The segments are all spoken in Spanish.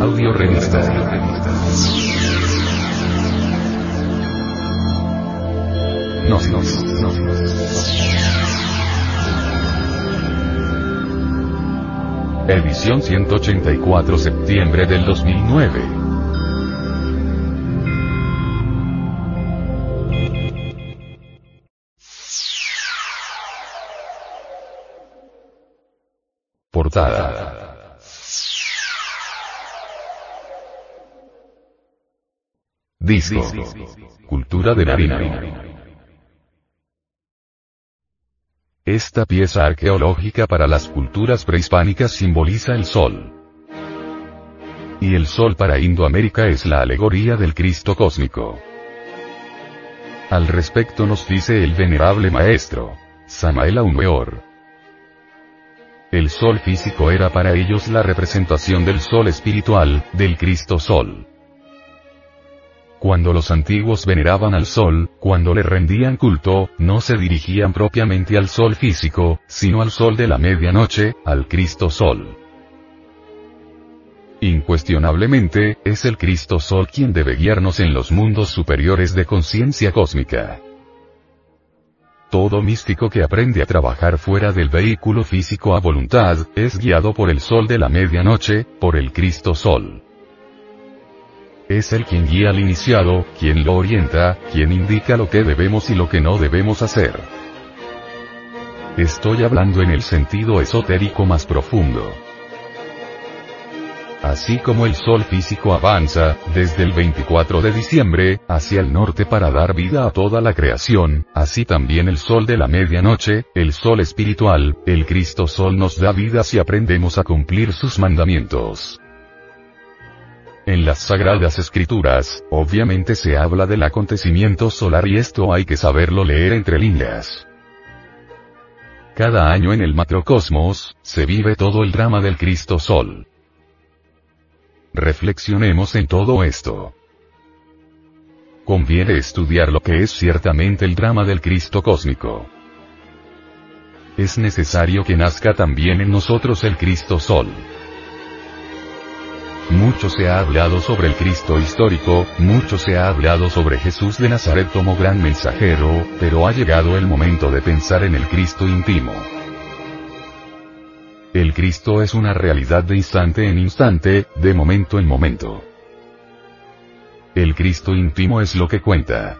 Audio revista. No, no, no, no. Edición 184 septiembre del 2009. Portada. Disco. Cultura de Narina. Esta pieza arqueológica para las culturas prehispánicas simboliza el sol. Y el sol para Indoamérica es la alegoría del Cristo cósmico. Al respecto nos dice el venerable maestro, Samael Aumeor. El sol físico era para ellos la representación del sol espiritual, del Cristo Sol. Cuando los antiguos veneraban al sol, cuando le rendían culto, no se dirigían propiamente al sol físico, sino al sol de la medianoche, al Cristo Sol. Incuestionablemente, es el Cristo Sol quien debe guiarnos en los mundos superiores de conciencia cósmica. Todo místico que aprende a trabajar fuera del vehículo físico a voluntad, es guiado por el sol de la medianoche, por el Cristo Sol. Es el quien guía al iniciado, quien lo orienta, quien indica lo que debemos y lo que no debemos hacer. Estoy hablando en el sentido esotérico más profundo. Así como el sol físico avanza, desde el 24 de diciembre, hacia el norte para dar vida a toda la creación, así también el sol de la medianoche, el sol espiritual, el Cristo Sol nos da vida si aprendemos a cumplir sus mandamientos. En las sagradas escrituras, obviamente se habla del acontecimiento solar y esto hay que saberlo leer entre líneas. Cada año en el macrocosmos, se vive todo el drama del Cristo Sol. Reflexionemos en todo esto. Conviene estudiar lo que es ciertamente el drama del Cristo cósmico. Es necesario que nazca también en nosotros el Cristo Sol. Mucho se ha hablado sobre el Cristo histórico, mucho se ha hablado sobre Jesús de Nazaret como gran mensajero, pero ha llegado el momento de pensar en el Cristo íntimo. El Cristo es una realidad de instante en instante, de momento en momento. El Cristo íntimo es lo que cuenta.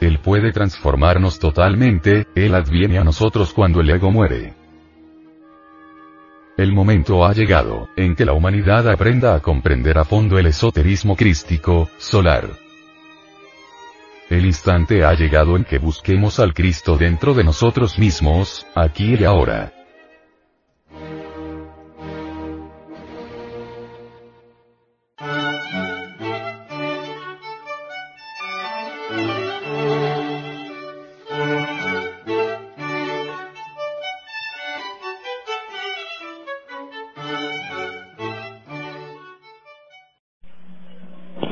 Él puede transformarnos totalmente, Él adviene a nosotros cuando el ego muere. El momento ha llegado, en que la humanidad aprenda a comprender a fondo el esoterismo crístico, solar. El instante ha llegado en que busquemos al Cristo dentro de nosotros mismos, aquí y ahora.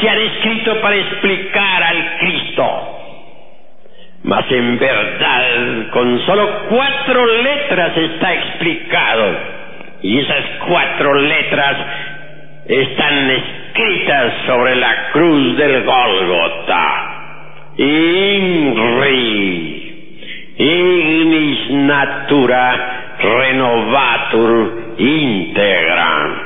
se han escrito para explicar al Cristo. Mas en verdad, con solo cuatro letras está explicado. Y esas cuatro letras están escritas sobre la cruz del Gólgota. INRI, ignis natura renovatur integram.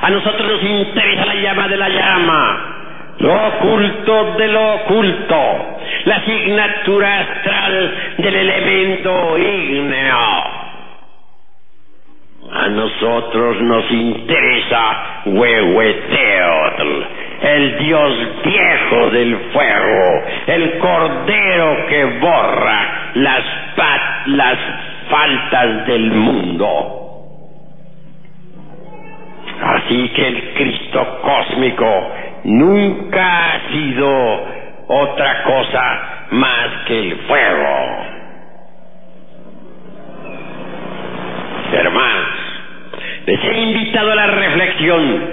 A nosotros nos interesa la llama de la llama, lo oculto de lo oculto, la asignatura astral del elemento ígneo. A nosotros nos interesa Huehueteotl, el dios viejo del fuego, el cordero que borra las, las faltas del mundo. Así que el Cristo cósmico nunca ha sido otra cosa más que el fuego. Hermanos, les he invitado a la reflexión,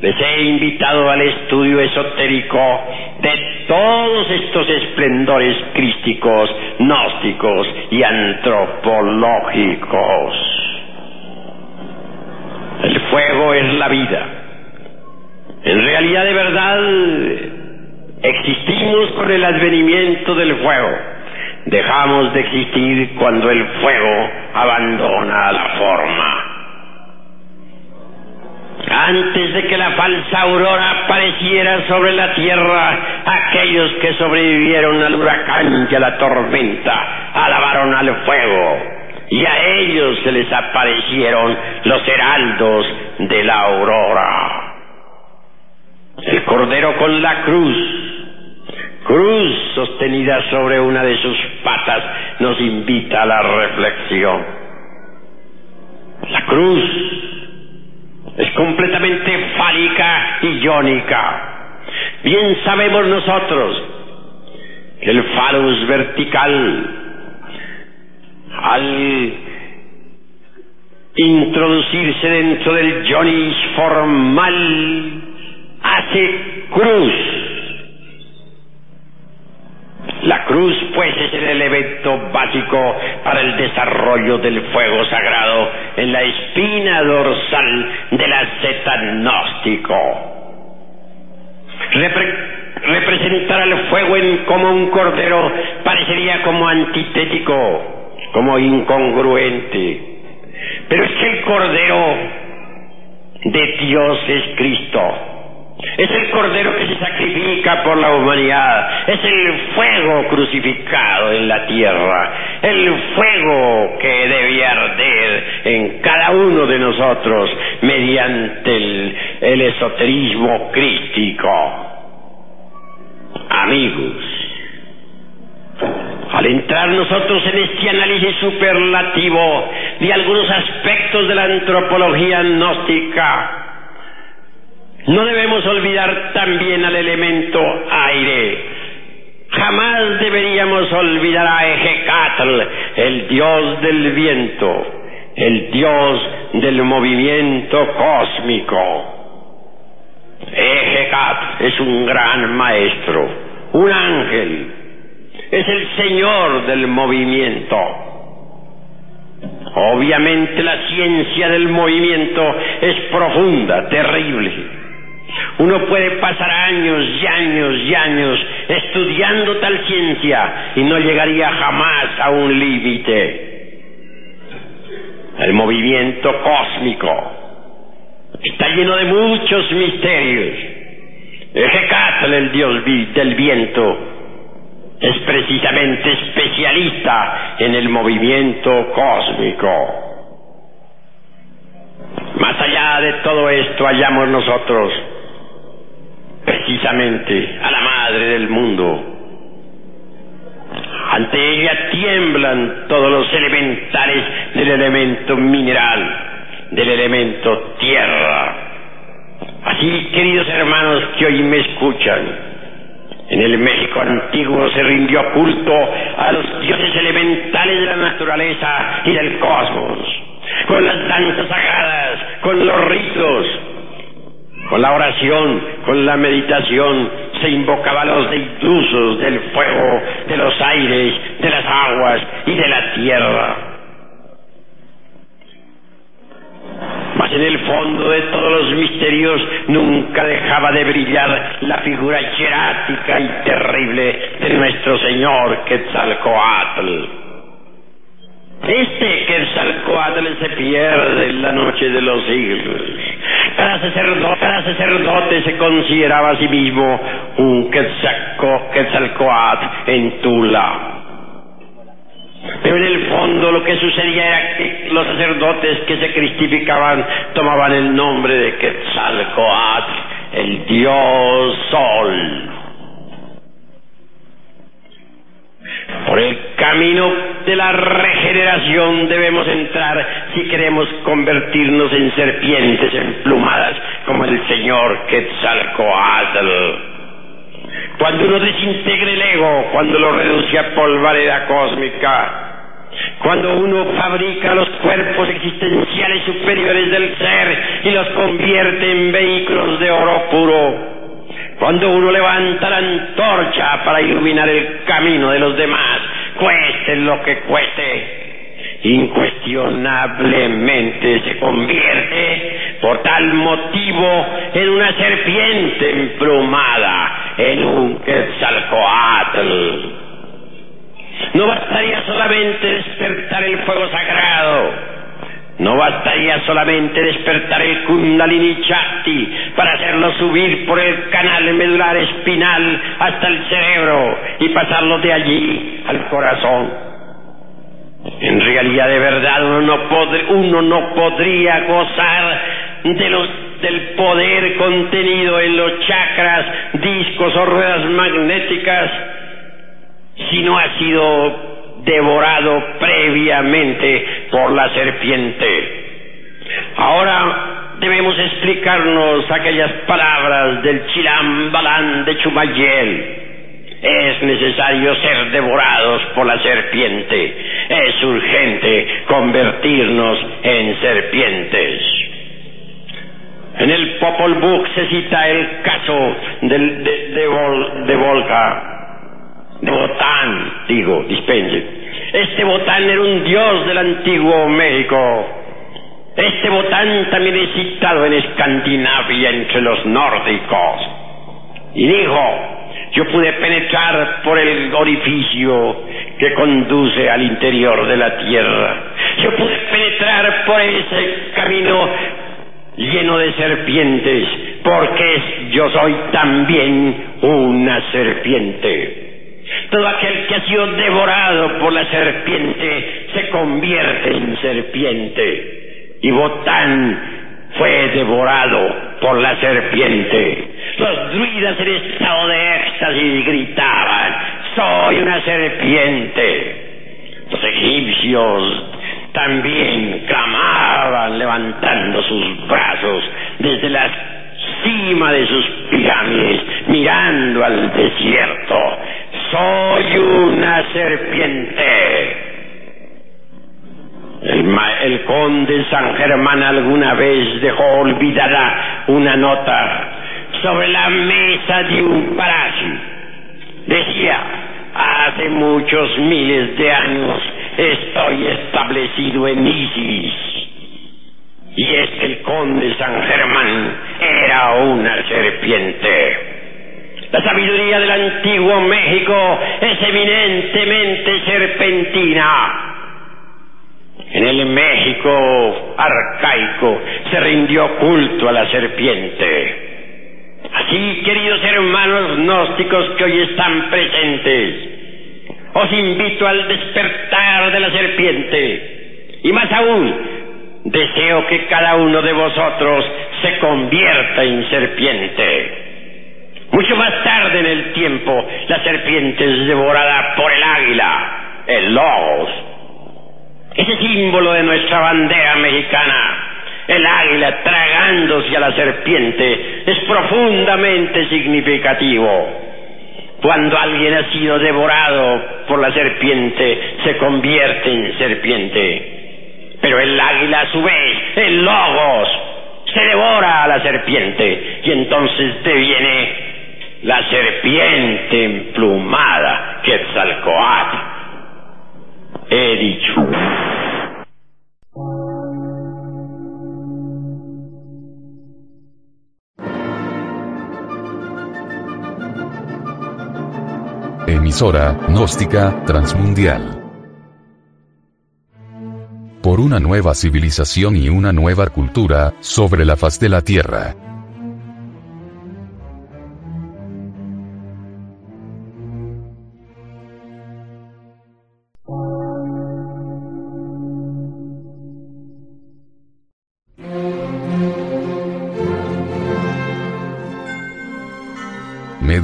les he invitado al estudio esotérico de todos estos esplendores crísticos, gnósticos y antropológicos. Fuego es la vida. En realidad de verdad existimos con el advenimiento del fuego. Dejamos de existir cuando el fuego abandona la forma. Antes de que la falsa aurora apareciera sobre la tierra, aquellos que sobrevivieron al huracán y a la tormenta alabaron al fuego, y a ellos se les aparecieron los heraldos de la aurora. El cordero con la cruz, cruz sostenida sobre una de sus patas, nos invita a la reflexión. La cruz es completamente fálica y iónica. Bien sabemos nosotros que el falus vertical, al introducirse dentro del ionis formal, hace cruz. La cruz, pues, es el elemento básico para el desarrollo del fuego sagrado en la espina dorsal del asceta gnóstico. representar al fuego en, como un cordero parecería como antitético, como incongruente. Pero es que el cordero de Dios es Cristo. Es el cordero que se sacrifica por la humanidad. Es el fuego crucificado en la tierra. El fuego que debe arder en cada uno de nosotros mediante el, el esoterismo crístico. Amigos, al entrar nosotros en este análisis superlativo de algunos aspectos de la antropología gnóstica, no debemos olvidar también al elemento aire. Jamás deberíamos olvidar a Ejecatl, el dios del viento, el dios del movimiento cósmico. Ejecatl es un gran maestro, un ángel, es el señor del movimiento. Obviamente la ciencia del movimiento es profunda, terrible uno puede pasar años y años y años estudiando tal ciencia y no llegaría jamás a un límite. El movimiento cósmico está lleno de muchos misterios. Ejecatl, el dios del viento, es precisamente especialista en el movimiento cósmico. Más allá de todo esto hallamos nosotros precisamente a la madre del mundo. Ante ella tiemblan todos los elementales del elemento mineral, del elemento tierra. Así, queridos hermanos que hoy me escuchan, en el México antiguo se rindió culto a los dioses elementales de la naturaleza y del cosmos, con las danzas sagradas, con los ritos, Con la oración, con la meditación, se invocaba a los deusos del fuego, de los aires, de las aguas y de la tierra. Mas en el fondo de todos los misterios nunca dejaba de brillar la figura hierática y terrible de nuestro Señor Quetzalcoatl. Este Quetzalcoatl se pierde en la noche de los siglos. Cada sacerdote, se consideraba a sí mismo un Quetzalcoatl en Tula. Pero en el fondo lo que sucedía era que los sacerdotes que se cristificaban tomaban el nombre de Quetzalcoatl, el dios sol. Por el camino de la regeneración debemos entrar si queremos convertirnos en serpientes emplumadas como el Señor Quetzalcoatl. Cuando uno desintegre el ego, cuando lo reduce a polvareda cósmica, cuando uno fabrica los cuerpos existenciales superiores del ser y los convierte en vehículos de oro puro, cuando uno levanta la antorcha para iluminar el camino de los demás, cueste lo que cueste, incuestionablemente se convierte por tal motivo en una serpiente emplumada, en un quetzalcoatl. No bastaría solamente despertar el fuego sagrado, no bastaría solamente despertar el Kundalini Chakti para hacerlo subir por el canal medular espinal hasta el cerebro y pasarlo de allí al corazón. En realidad, de verdad, uno no, podría gozar del poder contenido en los chakras, discos o ruedas magnéticas si no ha sido devorado previamente por la serpiente. Ahora debemos explicarnos aquellas palabras del Chilambalán de Chumayel. Es necesario ser devorados por la serpiente. Es urgente convertirnos en serpientes. En el Popol Vuh se cita el caso del, de, de, de Volca, de Botán, digo, dispense. Este Botán era un dios del antiguo México. Este Botán también es citado en Escandinavia entre los nórdicos. Y dijo, yo pude penetrar por el orificio que conduce al interior de la tierra. Yo pude penetrar por ese camino lleno de serpientes, porque yo soy también una serpiente. Todo aquel que ha sido devorado por la serpiente se convierte en serpiente. Y Botán fue devorado por la serpiente. Los druidas en estado de éxtasis gritaban, soy una serpiente. Los egipcios también clamaban levantando sus brazos desde la cima de sus pirámides, mirando al desierto soy una serpiente. El, conde San Germán alguna vez dejó olvidada una nota sobre la mesa de un palacio. Decía, hace muchos miles de años estoy establecido en Isis. Y es que el conde San Germán era una serpiente. La sabiduría del antiguo México es eminentemente serpentina. En el México arcaico se rindió culto a la serpiente. Así, queridos hermanos gnósticos que hoy están presentes, os invito al despertar de la serpiente. Y más aún, deseo que cada uno de vosotros se convierta en serpiente. Mucho más tarde en el tiempo, la serpiente es devorada por el águila, el logos. Ese símbolo de nuestra bandera mexicana, el águila tragándose a la serpiente, es profundamente significativo. Cuando alguien ha sido devorado por la serpiente, se convierte en serpiente. Pero el águila a su vez, el logos, se devora la serpiente y entonces te viene la serpiente emplumada, Quetzalcoatl. He dicho. Emisora, gnóstica, transmundial. Por una nueva civilización y una nueva cultura, sobre la faz de la Tierra.